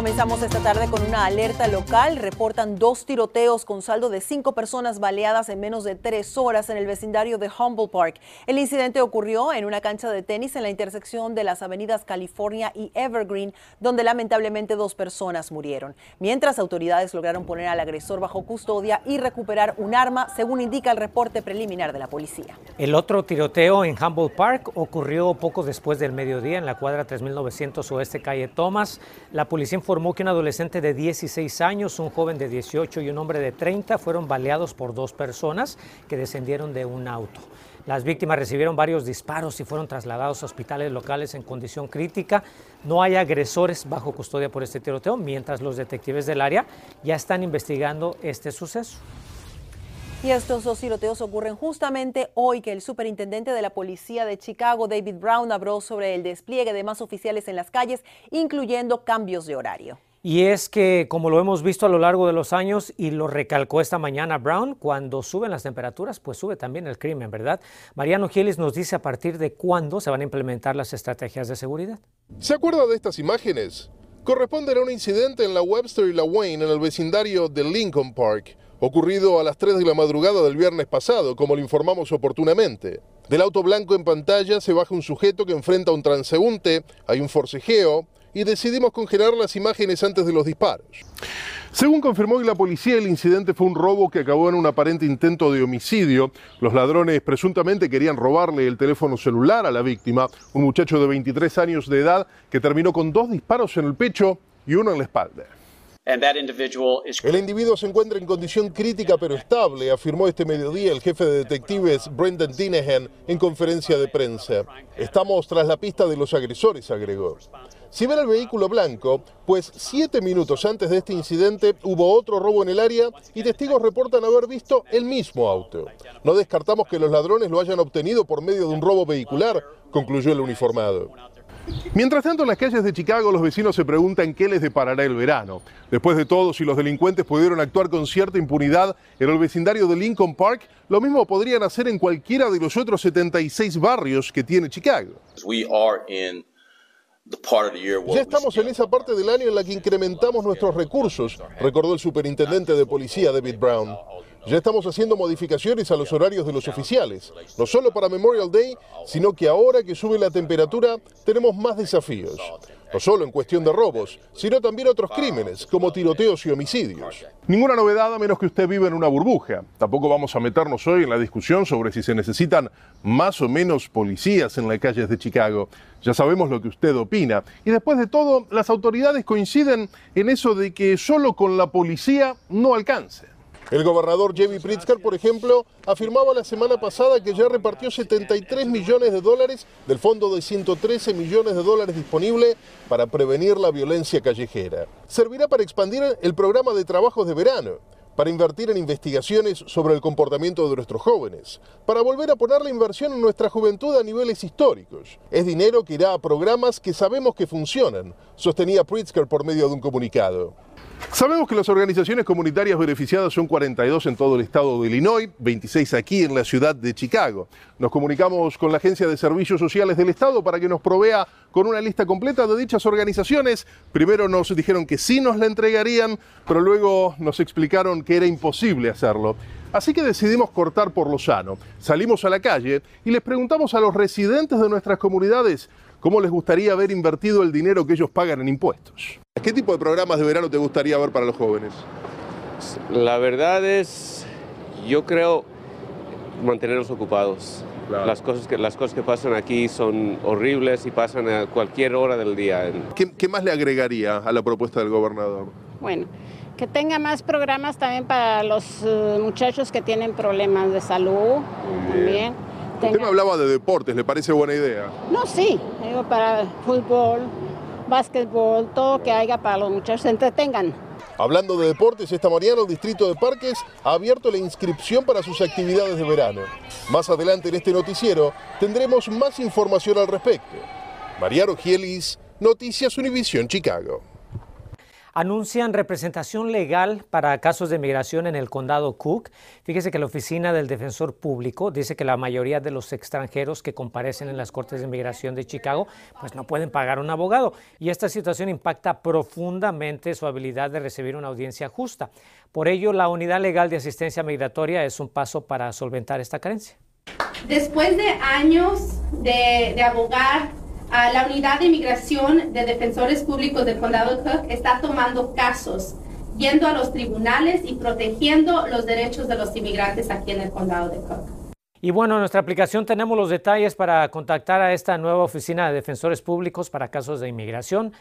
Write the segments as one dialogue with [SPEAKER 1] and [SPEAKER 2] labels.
[SPEAKER 1] Comenzamos esta tarde con una alerta local. Reportan dos tiroteos con saldo de cinco personas baleadas en menos de tres horas en el vecindario de Humboldt Park. El incidente ocurrió en una cancha de tenis en la intersección de las avenidas California y Evergreen, donde lamentablemente dos personas murieron. Mientras autoridades lograron poner al agresor bajo custodia y recuperar un arma, según indica el reporte preliminar de la policía.
[SPEAKER 2] El otro tiroteo en Humboldt Park ocurrió poco después del mediodía en la cuadra 3900 oeste calle Thomas. La policía que un adolescente de 16 años, un joven de 18 y un hombre de 30 fueron baleados por dos personas que descendieron de un auto. Las víctimas recibieron varios disparos y fueron trasladados a hospitales locales en condición crítica. No hay agresores bajo custodia por este tiroteo, mientras los detectives del área ya están investigando este suceso.
[SPEAKER 1] Y estos dos tiroteos ocurren justamente hoy que el superintendente de la policía de Chicago, David Brown, habló sobre el despliegue de más oficiales en las calles, incluyendo cambios de horario.
[SPEAKER 2] Y es que, como lo hemos visto a lo largo de los años y lo recalcó esta mañana Brown, cuando suben las temperaturas, pues sube también el crimen, ¿verdad? Mariano Gillis nos dice a partir de cuándo se van a implementar las estrategias de seguridad.
[SPEAKER 3] ¿Se acuerda de estas imágenes? Corresponden a un incidente en la Webster y la Wayne en el vecindario de Lincoln Park ocurrido a las 3 de la madrugada del viernes pasado, como le informamos oportunamente. Del auto blanco en pantalla se baja un sujeto que enfrenta a un transeúnte, hay un forcejeo y decidimos congelar las imágenes antes de los disparos. Según confirmó la policía, el incidente fue un robo que acabó en un aparente intento de homicidio. Los ladrones presuntamente querían robarle el teléfono celular a la víctima, un muchacho de 23 años de edad que terminó con dos disparos en el pecho y uno en la espalda. El individuo se encuentra en condición crítica pero estable, afirmó este mediodía el jefe de detectives Brendan Dinehan en conferencia de prensa. Estamos tras la pista de los agresores, agregó. Si ven el vehículo blanco, pues siete minutos antes de este incidente hubo otro robo en el área y testigos reportan haber visto el mismo auto. No descartamos que los ladrones lo hayan obtenido por medio de un robo vehicular, concluyó el uniformado. Mientras tanto, en las calles de Chicago los vecinos se preguntan qué les deparará el verano. Después de todo, si los delincuentes pudieron actuar con cierta impunidad en el vecindario de Lincoln Park, lo mismo podrían hacer en cualquiera de los otros 76 barrios que tiene Chicago. Ya estamos en esa parte del año en la que incrementamos nuestros recursos, recordó el superintendente de policía David Brown. Ya estamos haciendo modificaciones a los horarios de los oficiales, no solo para Memorial Day, sino que ahora que sube la temperatura tenemos más desafíos. No solo en cuestión de robos, sino también otros crímenes, como tiroteos y homicidios. Ninguna novedad a menos que usted viva en una burbuja. Tampoco vamos a meternos hoy en la discusión sobre si se necesitan más o menos policías en las calles de Chicago. Ya sabemos lo que usted opina. Y después de todo, las autoridades coinciden en eso de que solo con la policía no alcance. El gobernador Jimmy Pritzker, por ejemplo, afirmaba la semana pasada que ya repartió 73 millones de dólares del fondo de 113 millones de dólares disponible para prevenir la violencia callejera. Servirá para expandir el programa de trabajos de verano, para invertir en investigaciones sobre el comportamiento de nuestros jóvenes, para volver a poner la inversión en nuestra juventud a niveles históricos. Es dinero que irá a programas que sabemos que funcionan, sostenía Pritzker por medio de un comunicado. Sabemos que las organizaciones comunitarias beneficiadas son 42 en todo el estado de Illinois, 26 aquí en la ciudad de Chicago. Nos comunicamos con la Agencia de Servicios Sociales del Estado para que nos provea con una lista completa de dichas organizaciones. Primero nos dijeron que sí nos la entregarían, pero luego nos explicaron que era imposible hacerlo. Así que decidimos cortar por lo sano. Salimos a la calle y les preguntamos a los residentes de nuestras comunidades cómo les gustaría haber invertido el dinero que ellos pagan en impuestos. ¿Qué tipo de programas de verano te gustaría ver para los jóvenes?
[SPEAKER 4] La verdad es, yo creo mantenerlos ocupados. Las, cosas que, las cosas que pasan aquí son horribles y pasan a cualquier hora del día.
[SPEAKER 3] ¿Qué, más le agregaría a la propuesta del gobernador?
[SPEAKER 5] Bueno, que tenga más programas también para los eh, muchachos que tienen problemas de salud también
[SPEAKER 3] Usted me hablaba de deportes, ¿le parece buena idea?
[SPEAKER 5] No, sí, digo para fútbol, básquetbol, todo que haya para los muchachos se entretengan.
[SPEAKER 3] Hablando de deportes, esta mañana el Distrito de Parques ha abierto la inscripción para sus actividades de verano. Más adelante en este noticiero tendremos más información al respecto. Mariano Gielis, Noticias Univisión Chicago
[SPEAKER 2] anuncian representación legal para casos de migración en el condado Cook. Fíjese que la oficina del defensor público dice que la mayoría de los extranjeros que comparecen en las cortes de migración de Chicago pues no pueden pagar un abogado y esta situación impacta profundamente su habilidad de recibir una audiencia justa. Por ello, la unidad legal de asistencia migratoria es un paso para solventar esta carencia.
[SPEAKER 6] Después de años de, de abogar la unidad de inmigración de defensores públicos del condado de Cook está tomando casos, yendo a los tribunales y protegiendo los derechos de los inmigrantes aquí en el condado de Cook.
[SPEAKER 2] Y bueno, en nuestra aplicación tenemos los detalles para contactar a esta nueva oficina de defensores públicos para casos de inmigración.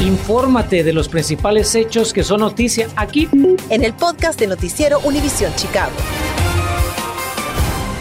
[SPEAKER 2] Infórmate de los principales hechos que son noticia aquí
[SPEAKER 7] en el podcast de Noticiero Univisión Chicago.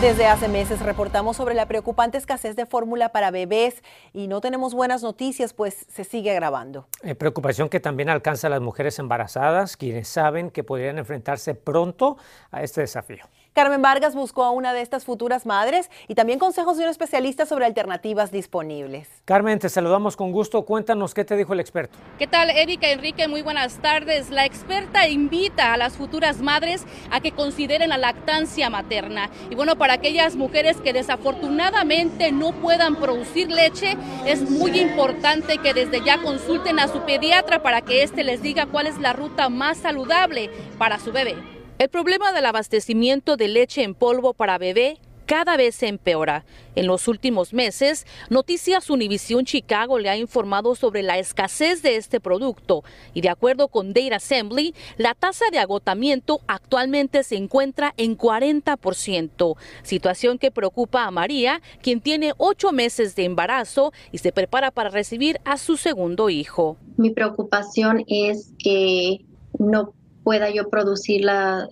[SPEAKER 1] Desde hace meses reportamos sobre la preocupante escasez de fórmula para bebés y no tenemos buenas noticias, pues se sigue agravando.
[SPEAKER 2] Eh, preocupación que también alcanza a las mujeres embarazadas, quienes saben que podrían enfrentarse pronto a este desafío.
[SPEAKER 1] Carmen Vargas buscó a una de estas futuras madres y también consejos de un especialista sobre alternativas disponibles.
[SPEAKER 2] Carmen, te saludamos con gusto. Cuéntanos qué te dijo el experto.
[SPEAKER 8] ¿Qué tal, Erika Enrique? Muy buenas tardes. La experta invita a las futuras madres a que consideren la lactancia materna. Y bueno, para aquellas mujeres que desafortunadamente no puedan producir leche, es muy importante que desde ya consulten a su pediatra para que éste les diga cuál es la ruta más saludable para su bebé. El problema del abastecimiento de leche en polvo para bebé cada vez se empeora. En los últimos meses, Noticias Univision Chicago le ha informado sobre la escasez de este producto y de acuerdo con Data Assembly, la tasa de agotamiento actualmente se encuentra en 40%, situación que preocupa a María, quien tiene ocho meses de embarazo y se prepara para recibir a su segundo hijo.
[SPEAKER 9] Mi preocupación es que no pueda yo producir la,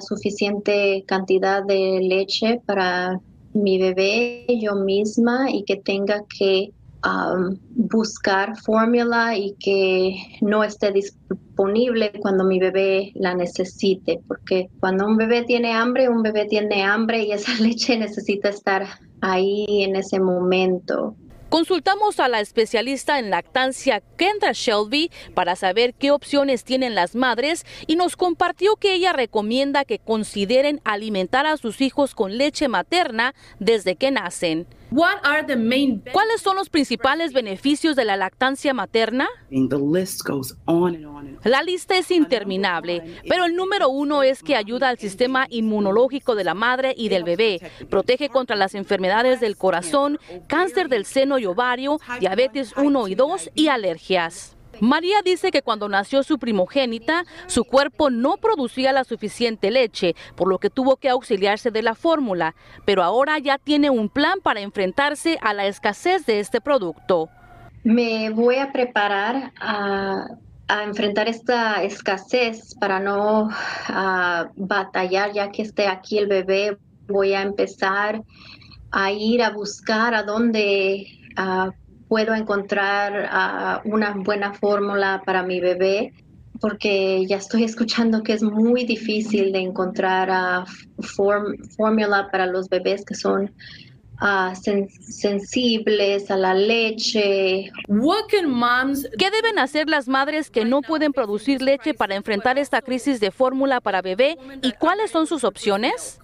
[SPEAKER 9] suficiente cantidad de leche para mi bebé yo misma y que tenga que um, buscar fórmula y que no esté disponible cuando mi bebé la necesite, porque cuando un bebé tiene hambre, un bebé tiene hambre y esa leche necesita estar ahí en ese momento.
[SPEAKER 8] Consultamos a la especialista en lactancia Kendra Shelby para saber qué opciones tienen las madres y nos compartió que ella recomienda que consideren alimentar a sus hijos con leche materna desde que nacen. ¿Cuáles son los principales beneficios de la lactancia materna? La lista es interminable, pero el número uno es que ayuda al sistema inmunológico de la madre y del bebé, protege contra las enfermedades del corazón, cáncer del seno y ovario, diabetes 1 y 2 y alergias. María dice que cuando nació su primogénita, su cuerpo no producía la suficiente leche, por lo que tuvo que auxiliarse de la fórmula, pero ahora ya tiene un plan para enfrentarse a la escasez de este producto.
[SPEAKER 9] Me voy a preparar a, enfrentar esta escasez para no batallar ya que esté aquí el bebé. Voy a empezar a ir a buscar a dónde puedo encontrar ah, una buena fórmula para mi bebé, porque ya estoy escuchando que es muy difícil de encontrar uh, fórmula para los bebés que son ah, sensibles a la leche.
[SPEAKER 8] ¿Qué deben hacer las madres que no pueden producir leche para enfrentar esta crisis de fórmula para bebé y cuáles son sus opciones?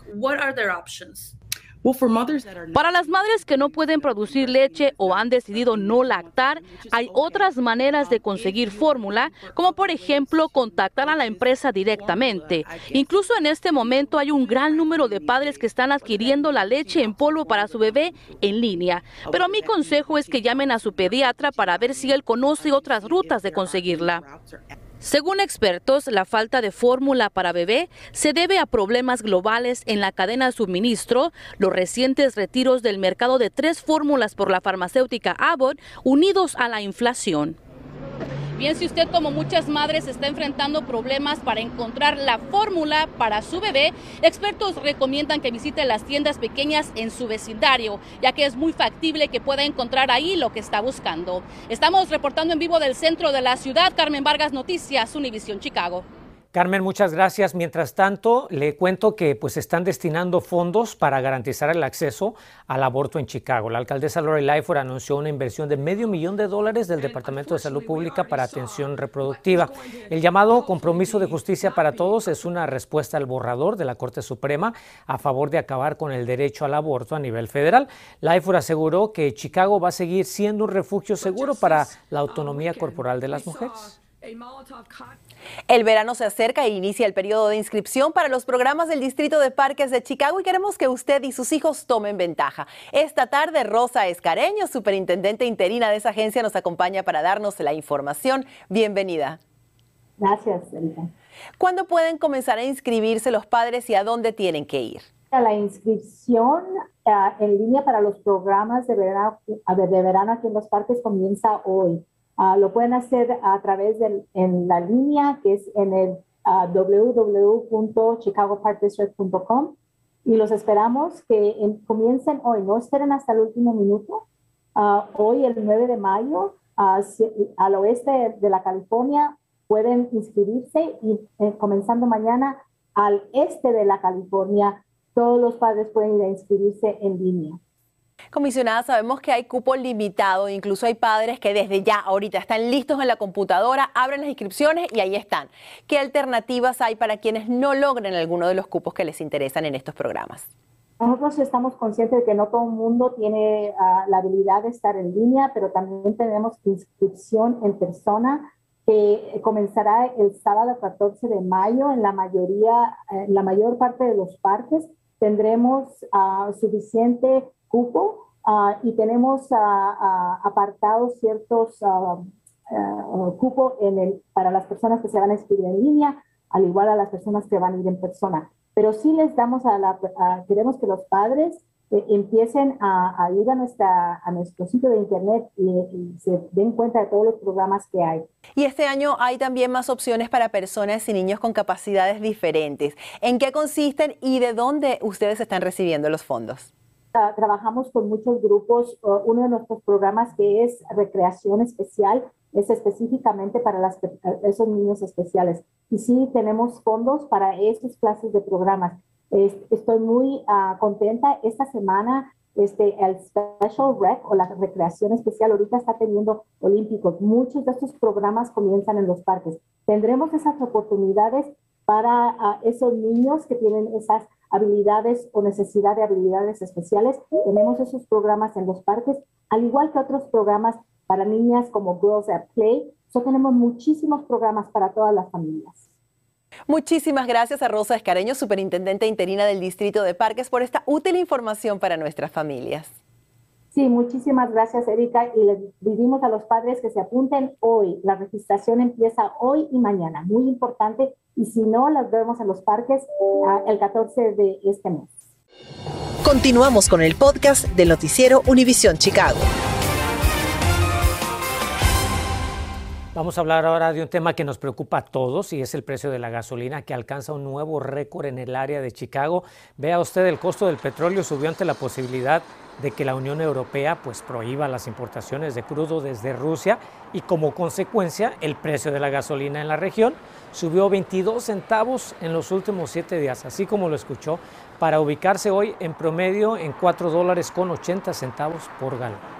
[SPEAKER 8] Para las madres que no pueden producir leche o han decidido no lactar, hay otras maneras de conseguir fórmula, como por ejemplo contactar a la empresa directamente. Incluso en este momento hay un gran número de padres que están adquiriendo la leche en polvo para su bebé en línea. Pero mi consejo es que llamen a su pediatra para ver si él conoce otras rutas de conseguirla. Según expertos, la falta de fórmula para bebé se debe a problemas globales en la cadena de suministro, los recientes retiros del mercado de tres fórmulas por la farmacéutica Abbott, unidos a la inflación. Bien, si usted como muchas madres está enfrentando problemas para encontrar la fórmula para su bebé, expertos recomiendan que visite las tiendas pequeñas en su vecindario, ya que es muy factible que pueda encontrar ahí lo que está buscando. Estamos reportando en vivo del centro de la ciudad. Carmen Vargas Noticias, Univisión Chicago.
[SPEAKER 2] Carmen, muchas gracias. Mientras tanto, le cuento que pues están destinando fondos para garantizar el acceso al aborto en Chicago. La alcaldesa Lori Lightfoot anunció una inversión de medio millón de dólares del Departamento de Salud Pública para atención reproductiva. El llamado compromiso de justicia para todos es una respuesta al borrador de la Corte Suprema a favor de acabar con el derecho al aborto a nivel federal. Lightfoot aseguró que Chicago va a seguir siendo un refugio seguro para la autonomía corporal de las mujeres.
[SPEAKER 1] El verano se acerca e inicia el periodo de inscripción para los programas del Distrito de Parques de Chicago y queremos que usted y sus hijos tomen ventaja. Esta tarde, Rosa Escareño, superintendente interina de esa agencia, nos acompaña para darnos la información. Bienvenida.
[SPEAKER 10] Gracias, Erika.
[SPEAKER 1] ¿Cuándo pueden comenzar a inscribirse los padres y a dónde tienen que ir?
[SPEAKER 10] La inscripción eh, en línea para los programas de verano, de verano aquí en los parques comienza hoy. Ah, lo pueden hacer a través de en la línea que es en el uh, y los esperamos que comiencen hoy, no esperen hasta el último minuto. Ah, hoy, el 9 de mayo, al oeste de la California, pueden inscribirse y eh, comenzando mañana al este de la California, todos los padres pueden ir a inscribirse en línea.
[SPEAKER 1] Comisionada, sabemos que hay cupo limitado, incluso hay padres que desde ya, ahorita, están listos en la computadora, abren las inscripciones y ahí están. ¿Qué alternativas hay para quienes no logren alguno de los cupos que les interesan en estos programas?
[SPEAKER 10] Nosotros estamos conscientes de que no todo el mundo tiene uh, la habilidad de estar en línea, pero también tenemos inscripción en persona que comenzará el sábado 14 de mayo en la mayoría, en la mayor parte de los parques. Tendremos uh, suficiente cupo ah, y tenemos ah, ah, apartados ciertos cupos en el, para las personas que se van a inscribir en línea, al igual a las personas que van a ir en persona. Pero sí les damos a la, queremos que los padres eh, empiecen a, ir a, nuestra, a nuestro sitio de internet y, y, se den cuenta de todos los programas que hay.
[SPEAKER 1] Y este año hay también más opciones para personas y niños con capacidades diferentes. ¿En qué consisten y de dónde ustedes están recibiendo los fondos?
[SPEAKER 10] Trabajamos con muchos grupos. uno de nuestros programas que es recreación especial es específicamente para las, esos niños especiales. Y sí tenemos fondos para esas clases de programas. estoy muy ah, contenta. Esta semana este, el Special Rec o la recreación especial ahorita está teniendo olímpicos. Muchos de estos programas comienzan en los parques. Tendremos esas oportunidades para ah, esos niños que tienen esas habilidades o necesidad de habilidades especiales. Tenemos esos programas en los parques, al igual que otros programas para niñas como Girls at Play. So tenemos muchísimos programas para todas las familias.
[SPEAKER 1] Muchísimas gracias a Rosa Escareño, superintendente interina del Distrito de Parques, por esta útil información para nuestras familias.
[SPEAKER 10] Sí, muchísimas gracias, Erika. Y les pedimos a los padres que se apunten hoy. La registración empieza hoy y mañana. Muy importante. Y si no, las vemos en los parques ah, el 14 de este mes.
[SPEAKER 7] Continuamos con el podcast del noticiero Univisión Chicago.
[SPEAKER 2] Vamos a hablar ahora de un tema que nos preocupa a todos y es el precio de la gasolina que alcanza un nuevo récord en el área de Chicago. Vea usted, el costo del petróleo subió ante la posibilidad de que la Unión Europea pues prohíba las importaciones de crudo desde Rusia y como consecuencia el precio de la gasolina en la región subió 22 centavos en los últimos siete días, así como lo escuchó, para ubicarse hoy en promedio en 4 dólares con 80 centavos por galón.